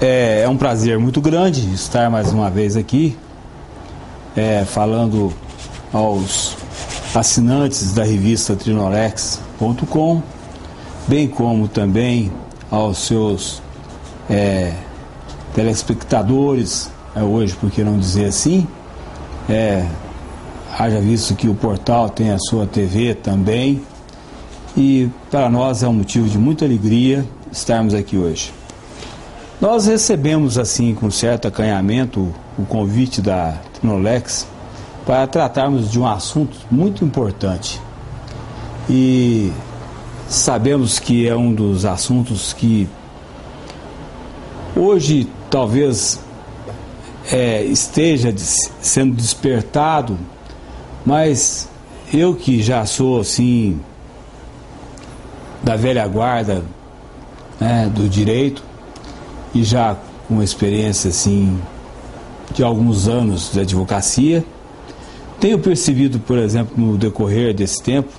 É, é um prazer muito grande estar mais uma vez aqui, é, falando aos assinantes da revista Trinolex.com, bem como também aos seus é, telespectadores, é, hoje, por que não dizer assim, é, haja visto que o portal tem a sua TV também, e para nós é um motivo de muita alegria estarmos aqui hoje. Nós recebemos, assim, com certo acanhamento, o convite da Trinolex para tratarmos de um assunto muito importante. E sabemos que é um dos assuntos que hoje talvez é, esteja sendo despertado, mas eu que já sou assim da velha guarda né, do direito e já com experiência assim de alguns anos de advocacia, tenho percebido, por exemplo, no decorrer desse tempo,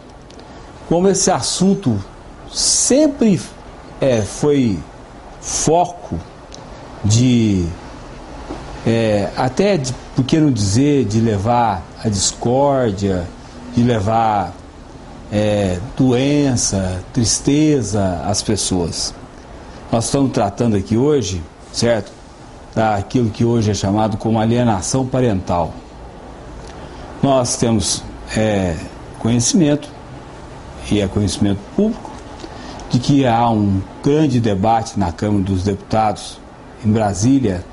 como esse assunto sempre é, foi foco de é, até de, por que não dizer de levar a discórdia, de levar é, doença, tristeza às pessoas. Nós estamos tratando aqui hoje, certo? Daquilo que hoje é chamado como alienação parental. Nós temos é, conhecimento, e é conhecimento público, de que há um grande debate na Câmara dos Deputados em Brasília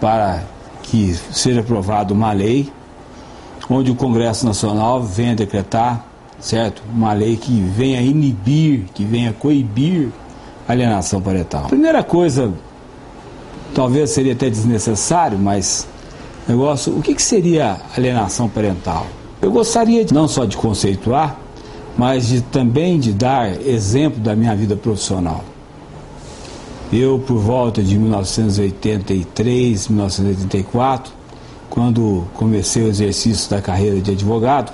para que seja aprovada uma lei onde o Congresso Nacional venha decretar, certo, uma lei que venha inibir, que venha coibir alienação parental. Primeira coisa, talvez seria até desnecessário, mas negócio, o que, que seria alienação parental? Eu gostaria de, não só de conceituar, mas de, também de dar exemplo da minha vida profissional. Eu, por volta de 1983, 1984, quando comecei o exercício da carreira de advogado,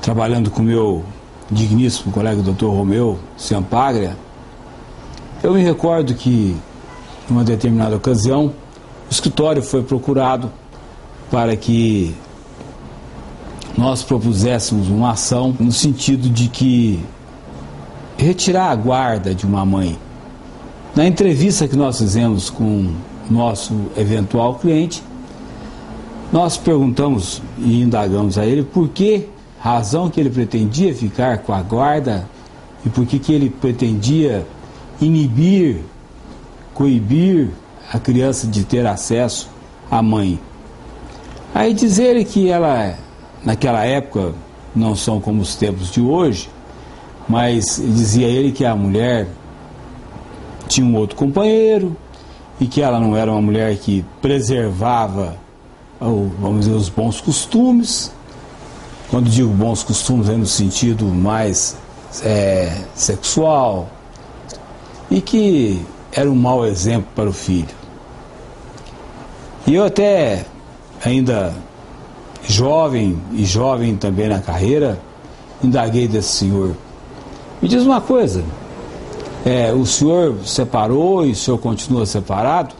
trabalhando com meu digníssimo colega Dr. Romeu Sampagria, eu me recordo que, em uma determinada ocasião, o escritório foi procurado para que nós propuséssemos uma ação no sentido de que retirar a guarda de uma mãe. Na entrevista que nós fizemos com nosso eventual cliente, nós perguntamos e indagamos a ele por que razão que ele pretendia ficar com a guarda e por que, ele pretendia inibir, coibir a criança de ter acesso à mãe. Aí dizer que ela, naquela época, não são como os tempos de hoje, mas dizia ele que a mulher tinha um outro companheiro e que ela não era uma mulher que preservava, vamos dizer, os bons costumes. Quando digo bons costumes, é no sentido mais é, sexual, e que era um mau exemplo para o filho. E eu até, ainda jovem e jovem também na carreira, indaguei desse senhor. Me diz uma coisa, é, o senhor separou e o senhor continua separado?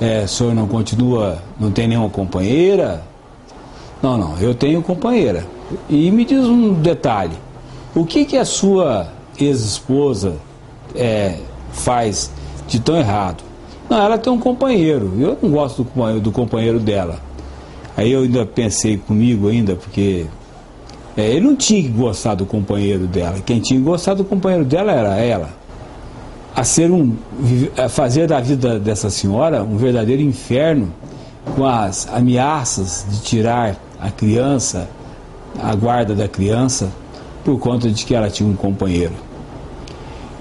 É, o senhor não continua, não tem nenhuma companheira? Não, não, eu tenho companheira. E me diz um detalhe, o que, que a sua ex-esposa é, faz de tão errado? Não, ela tem um companheiro, eu não gosto do companheiro, do companheiro dela. Aí eu ainda pensei comigo ainda, porque é, ele não tinha que gostar do companheiro dela. Quem tinha que gostar do companheiro dela era ela. A ser um, a fazer da vida dessa senhora um verdadeiro inferno, com as ameaças de tirar a criança, a guarda da criança, por conta de que ela tinha um companheiro.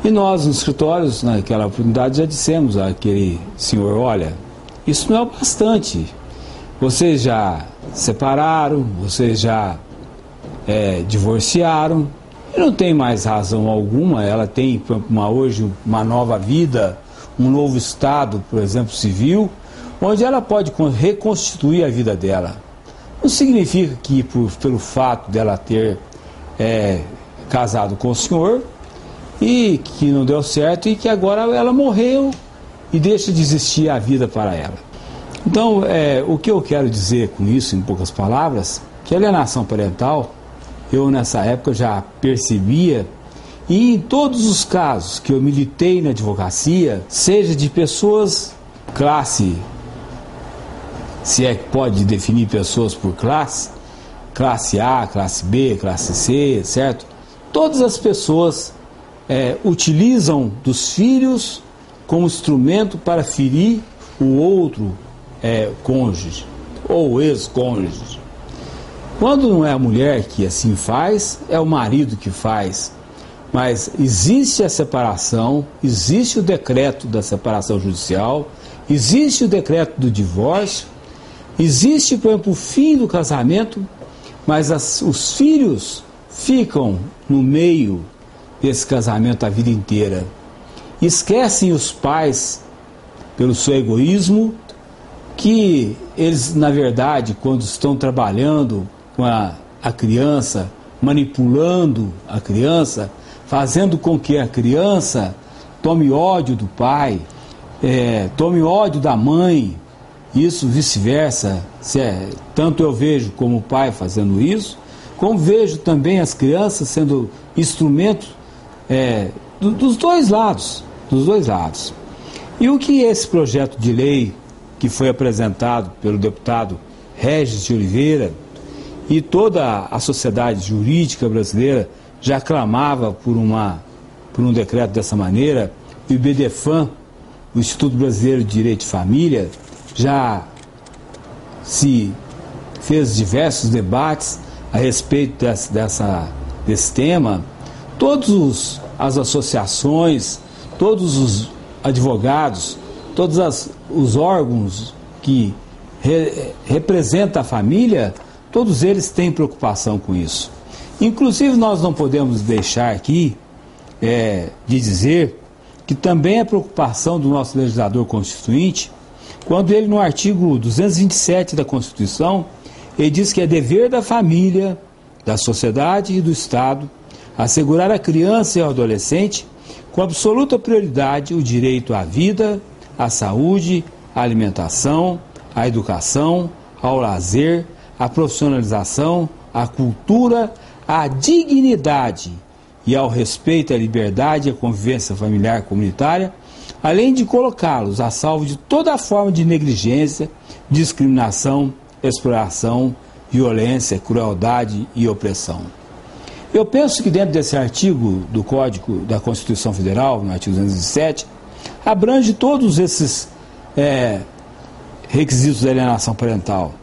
E nós, nos escritórios, naquela oportunidade, já dissemos àquele senhor: olha, isso não é o bastante. Vocês já separaram, vocês já é, divorciaram, e não tem mais razão alguma. Ela tem uma, hoje uma nova vida, um novo estado, por exemplo, civil, onde ela pode reconstituir a vida dela. Não significa que, por, pelo fato dela ter é, casado com o senhor, e que não deu certo e que agora ela morreu e deixa de existir a vida para ela. Então, é, o que eu quero dizer com isso, em poucas palavras, que a alienação parental, eu nessa época já percebia, e em todos os casos que eu militei na advocacia, seja de pessoas classe, se é que pode definir pessoas por classe, classe A, classe B, classe C, certo? Todas as pessoas é, utilizam dos filhos como instrumento para ferir o outro é, cônjuge ou ex-cônjuge. Quando não é a mulher que assim faz, é o marido que faz. Mas existe a separação, existe o decreto da separação judicial, existe o decreto do divórcio, existe, por exemplo, o fim do casamento, mas as, os filhos ficam no meio desse casamento a vida inteira. Esquecem os pais, pelo seu egoísmo, que eles, na verdade, quando estão trabalhando com a, a criança, manipulando a criança, fazendo com que a criança tome ódio do pai, é, tome ódio da mãe, isso vice-versa. É, tanto eu vejo como pai fazendo isso, como vejo também as crianças sendo instrumentos é, do, dos dois lados, dos dois lados. E o que esse projeto de lei que foi apresentado pelo deputado Regis de Oliveira e toda a sociedade jurídica brasileira já clamava por, uma, por um decreto dessa maneira, e o BDFAM, o Instituto Brasileiro de Direito de Família, já se fez diversos debates a respeito dessa, dessa, desse tema. Todas as associações, todos os advogados, todos as, os órgãos que re, representam a família, todos eles têm preocupação com isso. Inclusive, nós não podemos deixar aqui é, de dizer que também é preocupação do nosso legislador constituinte, quando ele, no artigo 227 da Constituição, ele diz que é dever da família, da sociedade e do Estado assegurar à criança e ao adolescente, com absoluta prioridade, o direito à vida, à saúde, à alimentação, à educação, ao lazer, à profissionalização, à cultura, à dignidade e ao respeito à liberdade e à convivência familiar comunitária, além de colocá-los a salvo de toda forma de negligência, discriminação, exploração, violência, crueldade e opressão. Eu penso que dentro desse artigo do Código da Constituição Federal, no artigo 207, abrange todos esses é, requisitos da alienação parental.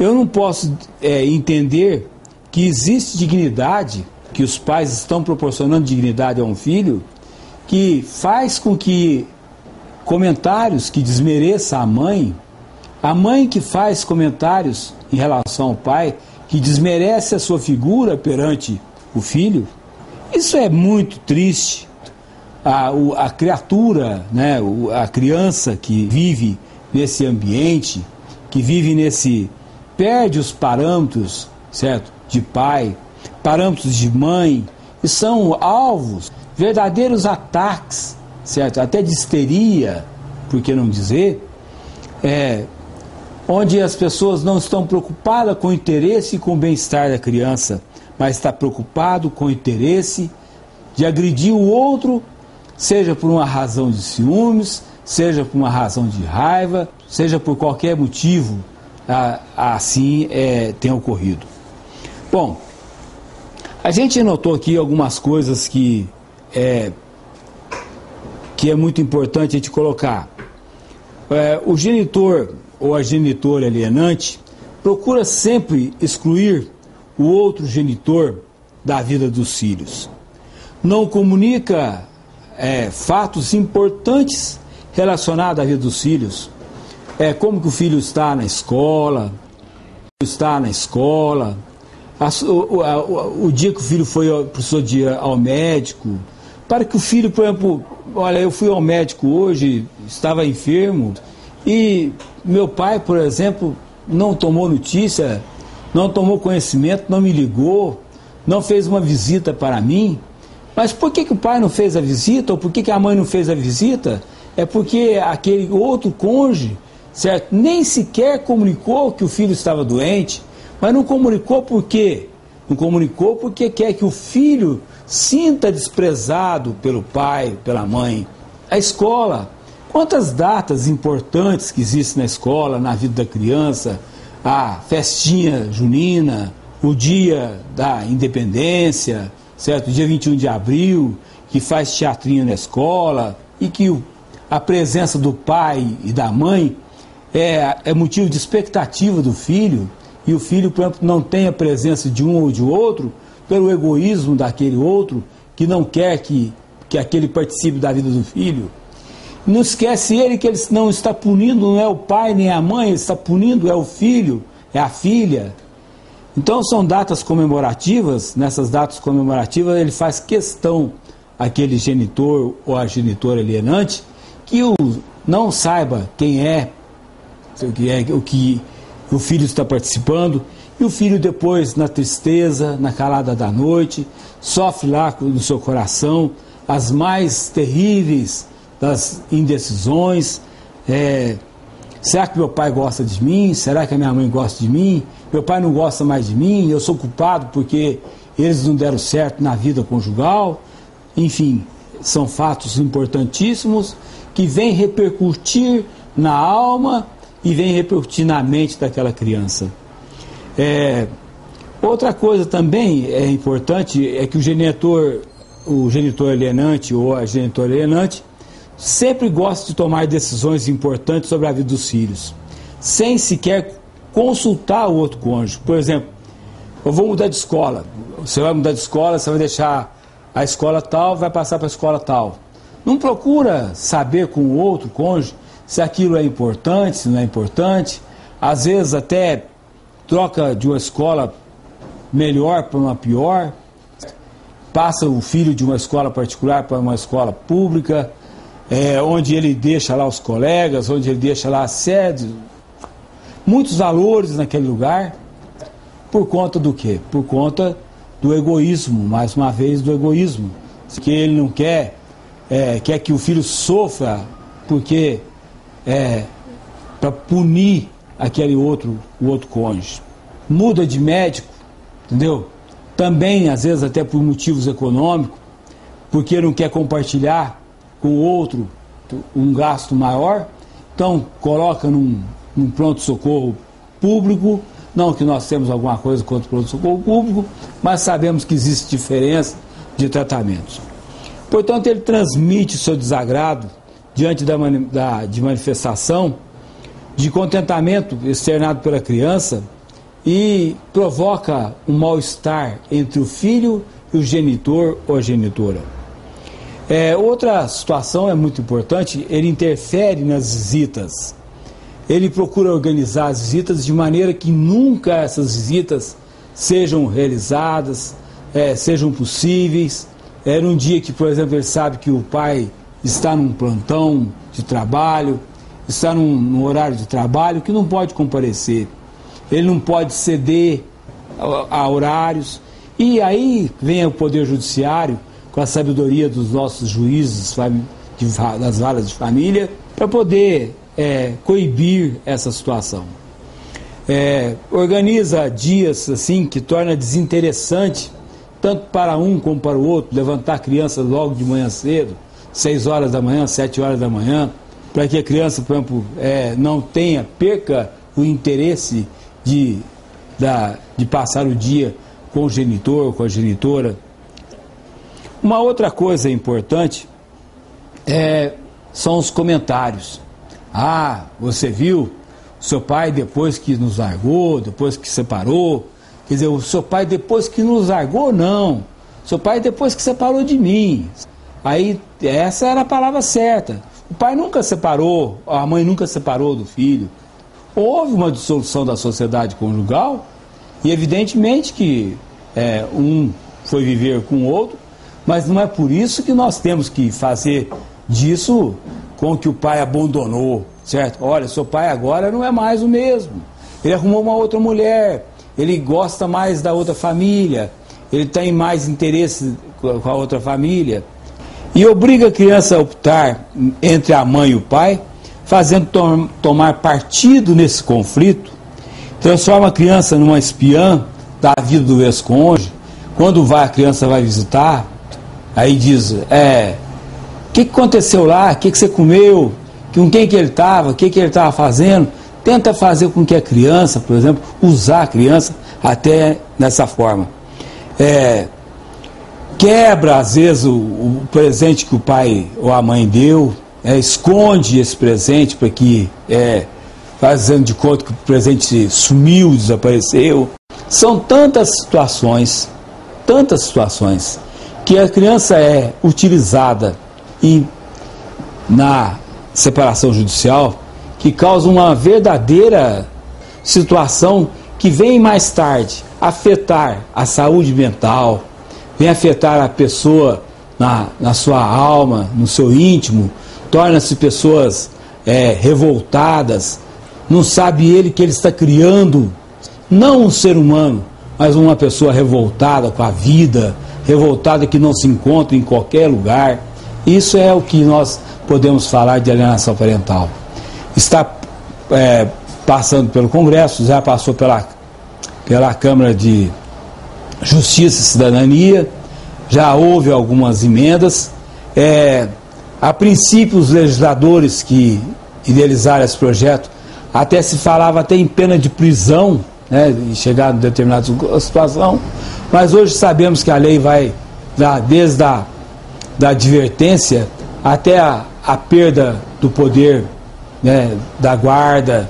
Eu não posso é, entender que existe dignidade, que os pais estão proporcionando dignidade a um filho, que faz com que comentários que desmereça a mãe, a mãe que faz comentários em relação ao pai, que desmerece a sua figura perante o filho, isso é muito triste. A, a criatura, né, a criança que vive nesse ambiente, que vive nesse. perde os parâmetros, certo? de pai, parâmetros de mãe, e são alvos, verdadeiros ataques, certo? Até de histeria, por que não dizer? É, onde as pessoas não estão preocupadas com o interesse e com o bem-estar da criança, mas está preocupado com o interesse de agredir o outro, seja por uma razão de ciúmes, seja por uma razão de raiva, seja por qualquer motivo assim é, tem ocorrido. Bom, a gente notou aqui algumas coisas que é, que é muito importante a gente colocar. É, o genitor ou a genitora alienante procura sempre excluir o outro genitor da vida dos filhos. Não comunica é, fatos importantes relacionados à vida dos filhos. É como que o filho está na escola, está na escola, a, o, a, o, dia que o filho foi precisou de ir ao médico, para que o filho, por exemplo, olha, eu fui ao médico hoje, estava enfermo, e meu pai, por exemplo, não tomou notícia, não tomou conhecimento, não me ligou, não fez uma visita para mim. Mas por que, que o pai não fez a visita, ou por que, que a mãe não fez a visita? é porque aquele outro cônjuge, certo, nem sequer comunicou que o filho estava doente, mas não comunicou por quê? Não comunicou porque quer que o filho sinta desprezado pelo pai, pela mãe. A escola, quantas datas importantes que existem na escola, na vida da criança, a festinha junina, o dia da independência, certo? Dia 21 de abril, que faz teatrinho na escola e que o, a presença do pai e da mãe é, é motivo de expectativa do filho e o filho, por exemplo, não tem a presença de um ou de outro pelo egoísmo daquele outro que não quer que, que aquele participe da vida do filho. Não esquece ele que ele não está punindo, não é o pai nem a mãe, ele está punindo, é o filho, é a filha. Então são datas comemorativas, nessas datas comemorativas ele faz questão, aquele genitor ou a genitora alienante, que o, não saiba quem é, o que, é, o que o filho está participando, e o filho depois, na tristeza, na calada da noite, sofre lá no seu coração as mais terríveis das indecisões. É, será que meu pai gosta de mim? Será que a minha mãe gosta de mim? Meu pai não gosta mais de mim? Eu sou culpado porque eles não deram certo na vida conjugal? Enfim, são fatos importantíssimos que vêm repercutir na alma e vêm repercutir na mente daquela criança. É, outra coisa também é importante é que o genitor, o genitor alienante ou a genitora alienante sempre gosta de tomar decisões importantes sobre a vida dos filhos, sem sequer consultar o outro cônjuge. Por exemplo, eu vou mudar de escola. Você vai mudar de escola, você vai deixar a escola tal, vai passar para a escola tal. Não procura saber com o outro cônjuge se aquilo é importante, se não é importante. Às vezes até troca de uma escola melhor para uma pior, passa o filho de uma escola particular para uma escola pública, é, onde ele deixa lá os colegas, onde ele deixa lá a sede, muitos valores naquele lugar, por conta do quê? Por conta do egoísmo, mais uma vez do egoísmo, que ele não quer, é, quer que o filho sofra, porque é, para punir aquele outro, o outro cônjuge. Muda de médico, entendeu? Também, às vezes, até por motivos econômicos, porque não quer compartilhar com outro um gasto maior, então coloca num, num pronto-socorro público, não que nós temos alguma coisa contra o pronto-socorro público, mas sabemos que existe diferença de tratamentos. Portanto, ele transmite seu desagrado diante da, da de manifestação de contentamento externado pela criança e provoca um mal-estar entre o filho e o genitor ou genitora. É, outra situação é muito importante, ele interfere nas visitas. Ele procura organizar as visitas de maneira que nunca essas visitas sejam realizadas, é, sejam possíveis. É num dia que, por exemplo, ele sabe que o pai está num plantão de trabalho, está num, num horário de trabalho que não pode comparecer, ele não pode ceder a, a horários. E aí vem o Poder Judiciário, com a sabedoria dos nossos juízes de, das varas de família, para poder é, coibir essa situação. É, organiza dias assim que torna desinteressante tanto para um como para o outro levantar a criança logo de manhã cedo, 6 horas da manhã, 7 horas da manhã, para que a criança, por exemplo, é, não tenha, perca o interesse de, da, de passar o dia com o genitor, com a genitora. Uma outra coisa importante é, são os comentários. Ah, você viu seu pai depois que nos largou, depois que separou. Quer dizer, o seu pai depois que nos largou, não. Seu pai depois que separou de mim. Aí, essa era a palavra certa. O pai nunca separou, a mãe nunca separou do filho. Houve uma dissolução da sociedade conjugal e evidentemente que é, um foi viver com o outro, mas não é por isso que nós temos que fazer disso com que o pai abandonou, certo? Olha, seu pai agora não é mais o mesmo. Ele arrumou uma outra mulher, ele gosta mais da outra família, ele tem mais interesse com a outra família. E obriga a criança a optar entre a mãe e o pai, fazendo tom tomar partido nesse conflito, transforma a criança numa espiã da vida do ex-cônjuge. Quando vai, a criança vai visitar, aí diz, é, o que, que aconteceu lá? O que, que você comeu? Com quem que ele estava? O que, que ele estava fazendo? Tenta fazer com que a criança, por exemplo, usar a criança até nessa forma. É, quebra, às vezes, o, o, presente que o pai ou a mãe deu, é, esconde esse presente para que, é, fazendo de conta que o presente sumiu, desapareceu. São tantas situações, tantas situações, que a criança é utilizada em, na separação judicial que causa uma verdadeira situação que vem mais tarde afetar a saúde mental, vem afetar a pessoa na, na sua alma, no seu íntimo, torna-se pessoas é, revoltadas, não sabe ele que ele está criando não um ser humano, mas uma pessoa revoltada com a vida, revoltada que não se encontra em qualquer lugar. Isso é o que nós podemos falar de alienação parental. Está é, passando pelo Congresso, já passou pela, pela Câmara de Justiça e Cidadania, já houve algumas emendas. É, a princípio, os legisladores que idealizaram esse projeto até se falava até em pena de prisão né, chegar em determinada situação, mas hoje sabemos que a lei vai dar desde a da advertência até a, a perda do poder né, da guarda,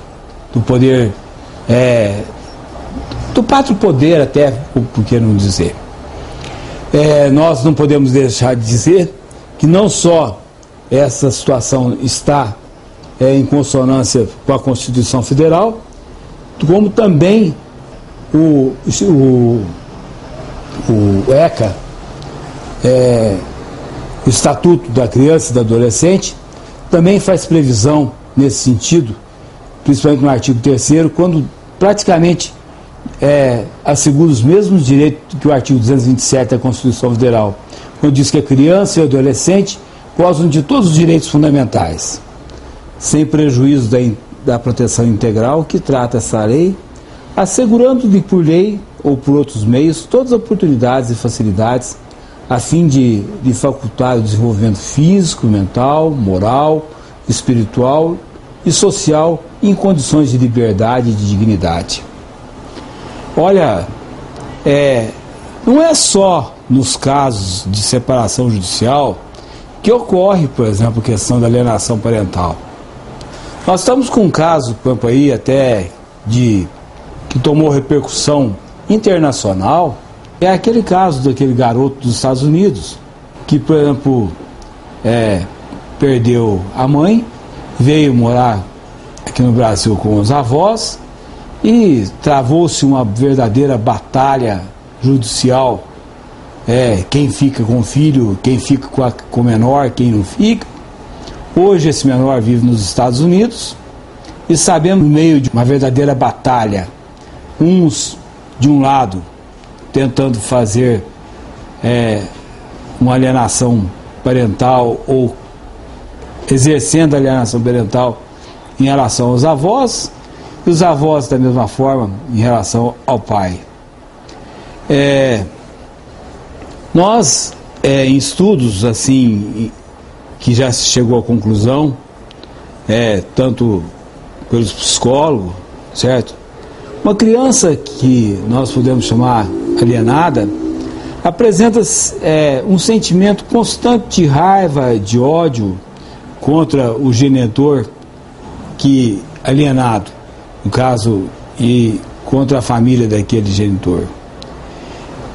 do poder, é, do pátrio poder até, por que não dizer. É, nós não podemos deixar de dizer que não só essa situação está é, em consonância com a Constituição Federal, como também o, o, o ECA, é, o Estatuto da Criança e do Adolescente, também faz previsão nesse sentido, principalmente no artigo 3 quando praticamente é, assegura os mesmos direitos que o artigo 227 da Constituição Federal, quando diz que a criança e o adolescente gozam de todos os direitos fundamentais, sem prejuízo da da proteção integral que trata essa lei, assegurando-lhe por lei ou por outros meios todas as oportunidades e facilidades a fim de, de facultar o desenvolvimento físico, mental, moral, espiritual e social em condições de liberdade e de dignidade. Olha, é, não é só nos casos de separação judicial que ocorre, por exemplo, a questão da alienação parental. Nós estamos com um caso, campo aí, até de que tomou repercussão internacional, é aquele caso daquele garoto dos Estados Unidos, que, por exemplo, é, perdeu a mãe, veio morar aqui no Brasil com os avós e travou-se uma verdadeira batalha judicial. É, quem fica com o filho, quem fica com, a, com o menor, quem não fica. Hoje esse menor vive nos Estados Unidos e sabemos no meio de uma verdadeira batalha, uns de um lado tentando fazer é, uma alienação parental ou exercendo alienação parental em relação aos avós e os avós da mesma forma em relação ao pai. É, nós, é, em estudos assim que já se chegou à conclusão, é, tanto pelos psicólogos, certo? Uma criança que nós podemos chamar alienada apresenta é, um sentimento constante de raiva, de ódio contra o genitor que alienado, no caso, e contra a família daquele genitor.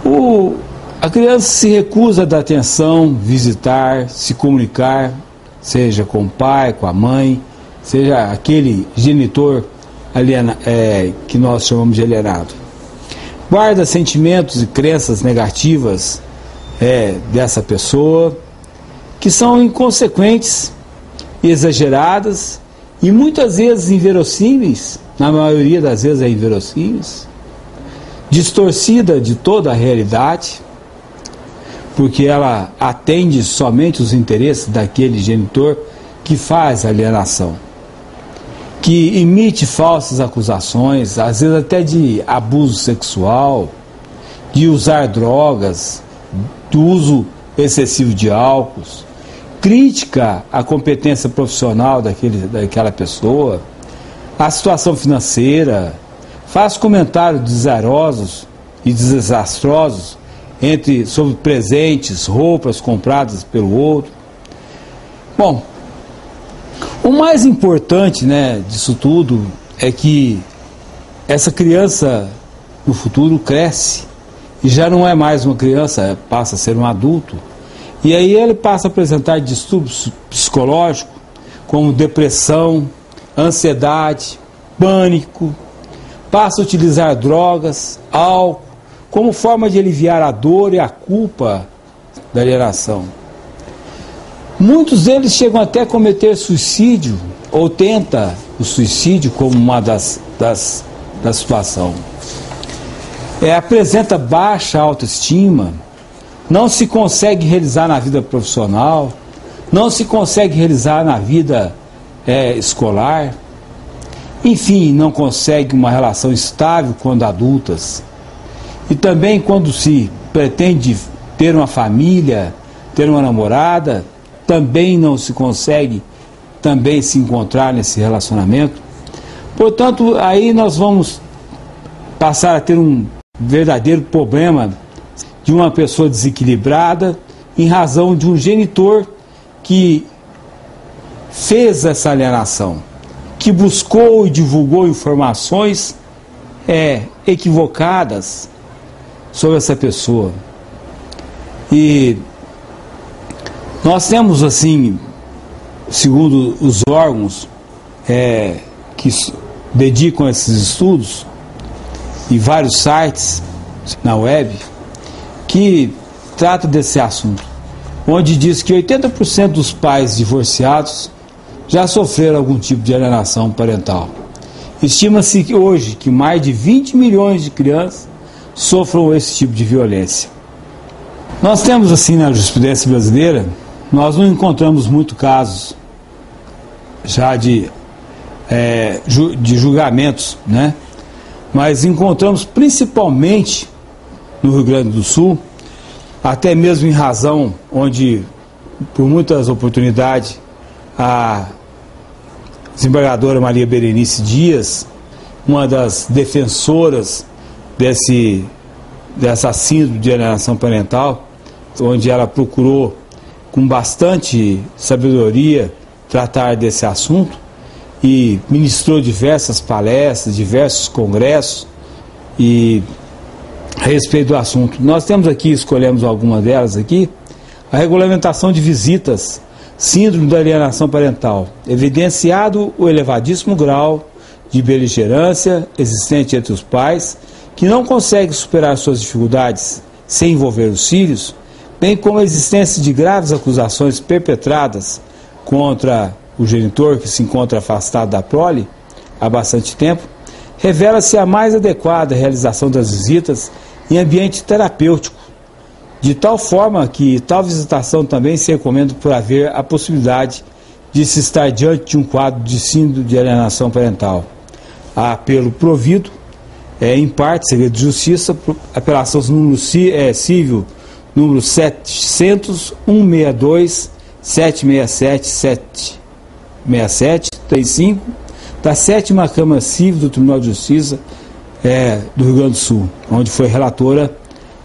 O, a criança se recusa a dar atenção, visitar, se comunicar, seja com o pai, com a mãe, seja aquele genitor aliena, é, que nós chamamos de alienado. Guarda sentimentos e crenças negativas é, dessa pessoa, que são inconsequentes e exageradas e muitas vezes inverossímeis, na maioria das vezes é inverossímeis, distorcida de toda a realidade porque ela atende somente os interesses daquele genitor que faz alienação, que emite falsas acusações, às vezes até de abuso sexual, de usar drogas, do uso excessivo de álcool, crítica à competência profissional daquele, daquela pessoa, a situação financeira, faz comentários desarosos e desastrosos entre sobre presentes, roupas compradas pelo outro. Bom, o mais importante, né, disso tudo é que essa criança no futuro cresce e já não é mais uma criança, passa a ser um adulto. E aí ele passa a apresentar distúrbios psicológicos, como depressão, ansiedade, pânico, passa a utilizar drogas, álcool, como forma de aliviar a dor e a culpa da alienação. Muitos deles chegam até a cometer suicídio ou tenta o suicídio como uma das, das da situação. É, apresenta baixa autoestima, não se consegue realizar na vida profissional, não se consegue realizar na vida é, escolar, enfim, não consegue uma relação estável quando adultas. E também quando se pretende ter uma família, ter uma namorada, também não se consegue também se encontrar nesse relacionamento. Portanto, aí nós vamos passar a ter um verdadeiro problema de uma pessoa desequilibrada em razão de um genitor que fez essa alienação, que buscou e divulgou informações é, equivocadas sobre essa pessoa. E nós temos assim, segundo os órgãos é, que dedicam a esses estudos, e vários sites na web, que trata desse assunto, onde diz que 80% dos pais divorciados já sofreram algum tipo de alienação parental. Estima-se que hoje que mais de 20 milhões de crianças sofram esse tipo de violência. Nós temos assim na jurisprudência brasileira, nós não encontramos muito casos já de, é, de julgamentos, né? Mas encontramos principalmente no Rio Grande do Sul, até mesmo em razão onde, por muitas oportunidades, a desembargadora Maria Berenice Dias, uma das defensoras desse, dessa síndrome de alienação parental, onde ela procurou com bastante sabedoria tratar desse assunto e ministrou diversas palestras, diversos congressos e a respeito do assunto. Nós temos aqui, escolhemos algumas delas aqui, a regulamentação de visitas, síndrome da alienação parental, evidenciado o elevadíssimo grau de beligerância existente entre os pais que não consegue superar suas dificuldades sem envolver os filhos, bem como a existência de graves acusações perpetradas contra o genitor que se encontra afastado da prole há bastante tempo, revela-se a mais adequada realização das visitas em ambiente terapêutico, de tal forma que tal visitação também se recomenda por haver a possibilidade de se estar diante de um quadro de síndrome de alienação parental. A apelo provido é, em parte, segredo de justiça, apelação número é, civil número 700 162 767 767 35 da sétima Câmara Civil do Tribunal de Justiça é, do Rio Grande do Sul, onde foi relatora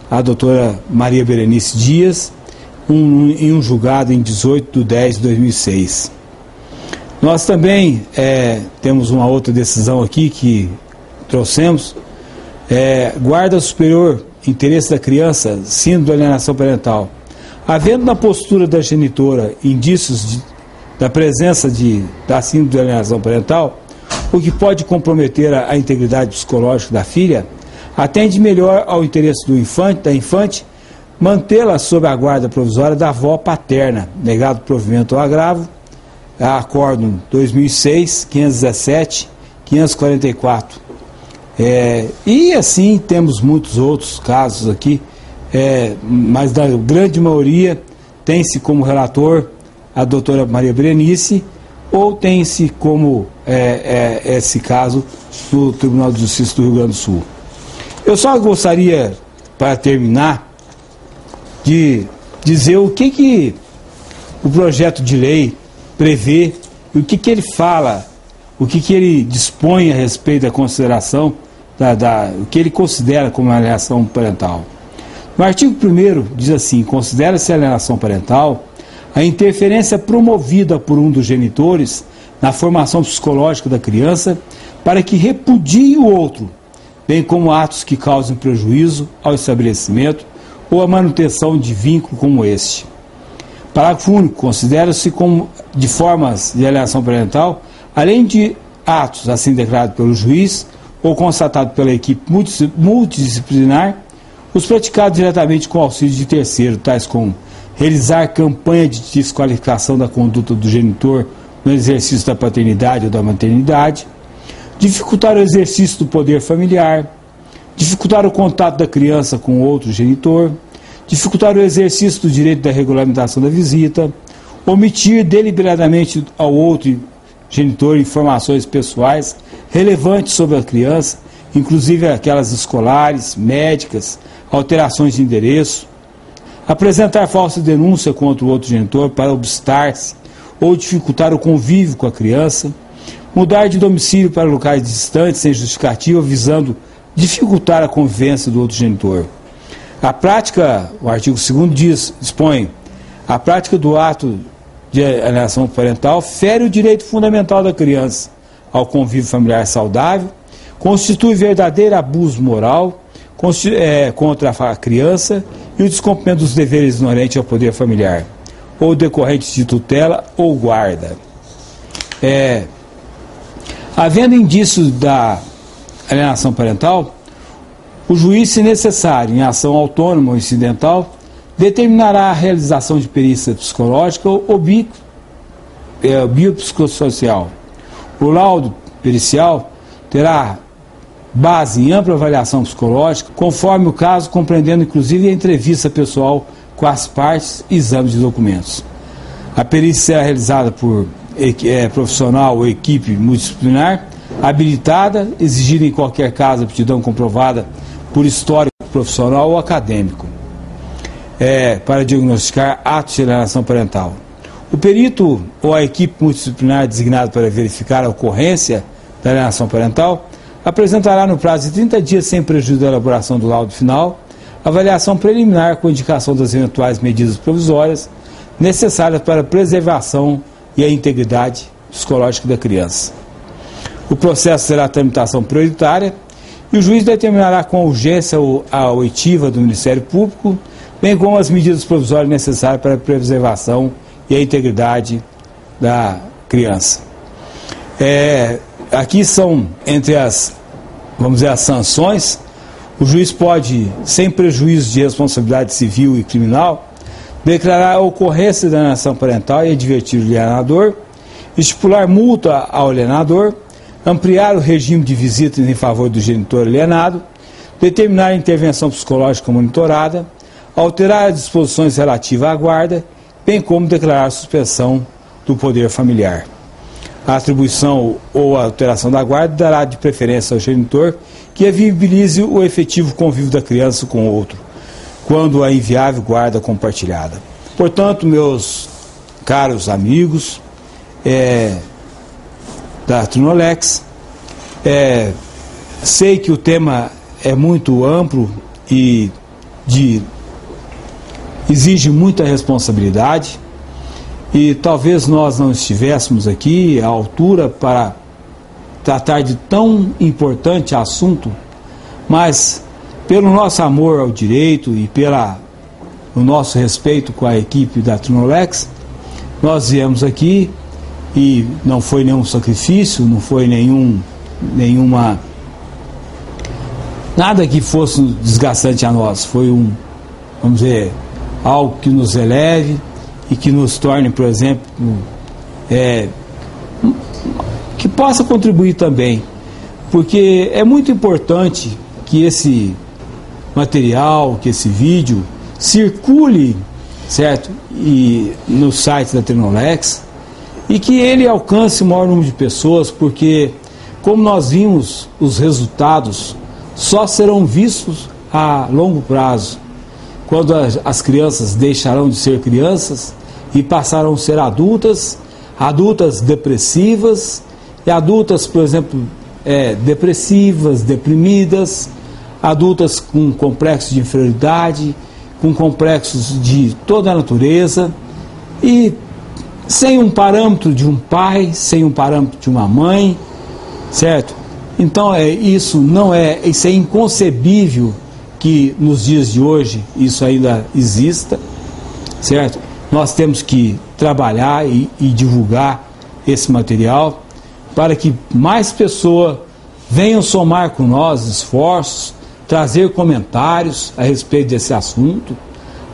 a doutora Maria Berenice Dias, um, em um julgado em 18 de 10 de 2006. Nós também é, temos uma outra decisão aqui que trouxemos, é, guarda superior, interesse da criança, síndrome de alienação parental. Havendo na postura da genitora indícios de, da presença de, da síndrome de alienação parental, o que pode comprometer a, a integridade psicológica da filha, atende melhor ao interesse do infante, da infante, mantê-la sob a guarda provisória da avó paterna, negado provimento ao agravo, a Acórdão 2006, 517, 544 é, e assim temos muitos outros casos aqui é, mas da grande maioria tem-se como relator a doutora Maria Berenice ou tem-se como é, é, esse caso no Tribunal de Justiça do Rio Grande do Sul. Eu só gostaria, para terminar, de dizer o que, que o projeto de lei prevê o que, que ele fala, o que, que ele dispõe a respeito da consideração, da, da, o que ele considera como alienação parental. No artigo 1 diz assim: considera-se alienação parental a interferência promovida por um dos genitores na formação psicológica da criança para que repudie o outro, bem como atos que causem prejuízo ao estabelecimento ou à manutenção de vínculo como este. Parágrafo único. Considera-se como de formas de alienação parental, além de atos assim declarados pelo juiz ou constatado pela equipe multidisciplinar, os praticados diretamente com auxílio de terceiro, tais como realizar campanha de desqualificação da conduta do genitor no exercício da paternidade ou da maternidade, dificultar o exercício do poder familiar, dificultar o contato da criança com outro genitor, dificultar o exercício do direito da regulamentação da visita, omitir deliberadamente ao outro genitor informações pessoais relevantes sobre a criança, inclusive aquelas escolares, médicas, alterações de endereço, apresentar falsa denúncia contra o outro genitor para obstar-se ou dificultar o convívio com a criança, mudar de domicílio para locais distantes sem justificativa, visando dificultar a convivência do outro genitor. A prática, o artigo 2 diz, dispõe, a prática do ato de alienação parental fere o direito fundamental da criança ao convívio familiar saudável, constitui verdadeiro abuso moral contra a criança e o descumprimento dos deveres inerentes ao poder familiar, ou decorrentes de tutela ou guarda. É, havendo indícios da alienação parental, o juiz, se necessário, em ação autônoma ou incidental, determinará a realização de perícia psicológica ou bi, é, biopsicossocial. O laudo pericial terá base em ampla avaliação psicológica, conforme o caso, compreendendo inclusive a entrevista pessoal com as partes e exame de documentos. A perícia será realizada por é, profissional ou equipe multidisciplinar, habilitada, exigida em qualquer caso aptidão comprovada por histórico profissional ou acadêmico, é, para diagnosticar atos de alienação parental. O perito ou a equipe multidisciplinar designada para verificar a ocorrência da alienação parental apresentará no prazo de 30 dias, sem prejuízo da elaboração do laudo final, avaliação preliminar com indicação das eventuais medidas provisórias necessárias para a preservação e a integridade psicológica da criança. O processo será tramitação prioritária e o juiz determinará com urgência a oitiva do Ministério Público, bem como as medidas provisórias necessárias para a preservação e a integridade da criança. É, aqui são entre as, vamos dizer, as sanções. O juiz pode, sem prejuízo de responsabilidade civil e criminal, declarar a ocorrência da alienação parental e advertir o alienador, estipular multa ao alienador, ampliar o regime de visitas em favor do genitor alienado, determinar a intervenção psicológica monitorada, alterar as disposições relativas à guarda, bem como declarar suspensão do poder familiar. A atribuição ou a alteração da guarda dará de preferência ao genitor que viabilize o efetivo convívio da criança com o outro, quando a inviável guarda compartilhada. Portanto, meus caros amigos, é, da Trinolex. É, sei que o tema é muito amplo e de, exige muita responsabilidade e talvez nós não estivéssemos aqui à altura para tratar de tão importante assunto, mas pelo nosso amor ao direito e pela o nosso respeito com a equipe da Trinolex, nós viemos aqui e não foi nenhum sacrifício, não foi nenhum, nenhuma. nada que fosse desgastante a nós. Foi um, vamos dizer, algo que nos eleve e que nos torne, por exemplo, é, que possa contribuir também. Porque é muito importante que esse material, que esse vídeo circule, certo? E no site da Trinolex e que ele alcance o maior número de pessoas, porque como nós vimos, os resultados só serão vistos a longo prazo, quando as crianças deixarão de ser crianças e passarão a ser adultas, adultas depressivas e adultas, por exemplo, é, depressivas, deprimidas, adultas com complexos de inferioridade, com complexos de toda a natureza e sem um parâmetro de um pai, sem um parâmetro de uma mãe, certo? Então é isso não é isso é inconcebível que nos dias de hoje isso ainda exista, certo? Nós temos que trabalhar e, e divulgar esse material para que mais pessoas venham somar com nós esforços, trazer comentários a respeito desse assunto,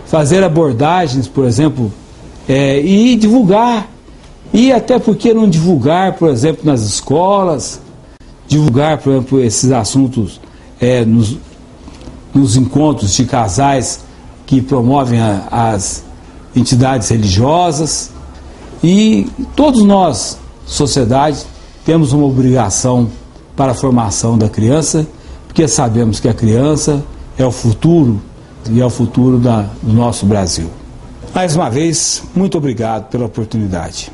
fazer abordagens, por exemplo, é, e divulgar. E até porque não divulgar, por exemplo, nas escolas, divulgar, por exemplo, esses assuntos é, nos, nos encontros de casais que promovem a, as entidades religiosas. E todos nós, sociedade, temos uma obrigação para a formação da criança, porque sabemos que a criança é o futuro e é o futuro da, do nosso Brasil. Mais uma vez, muito obrigado pela oportunidade.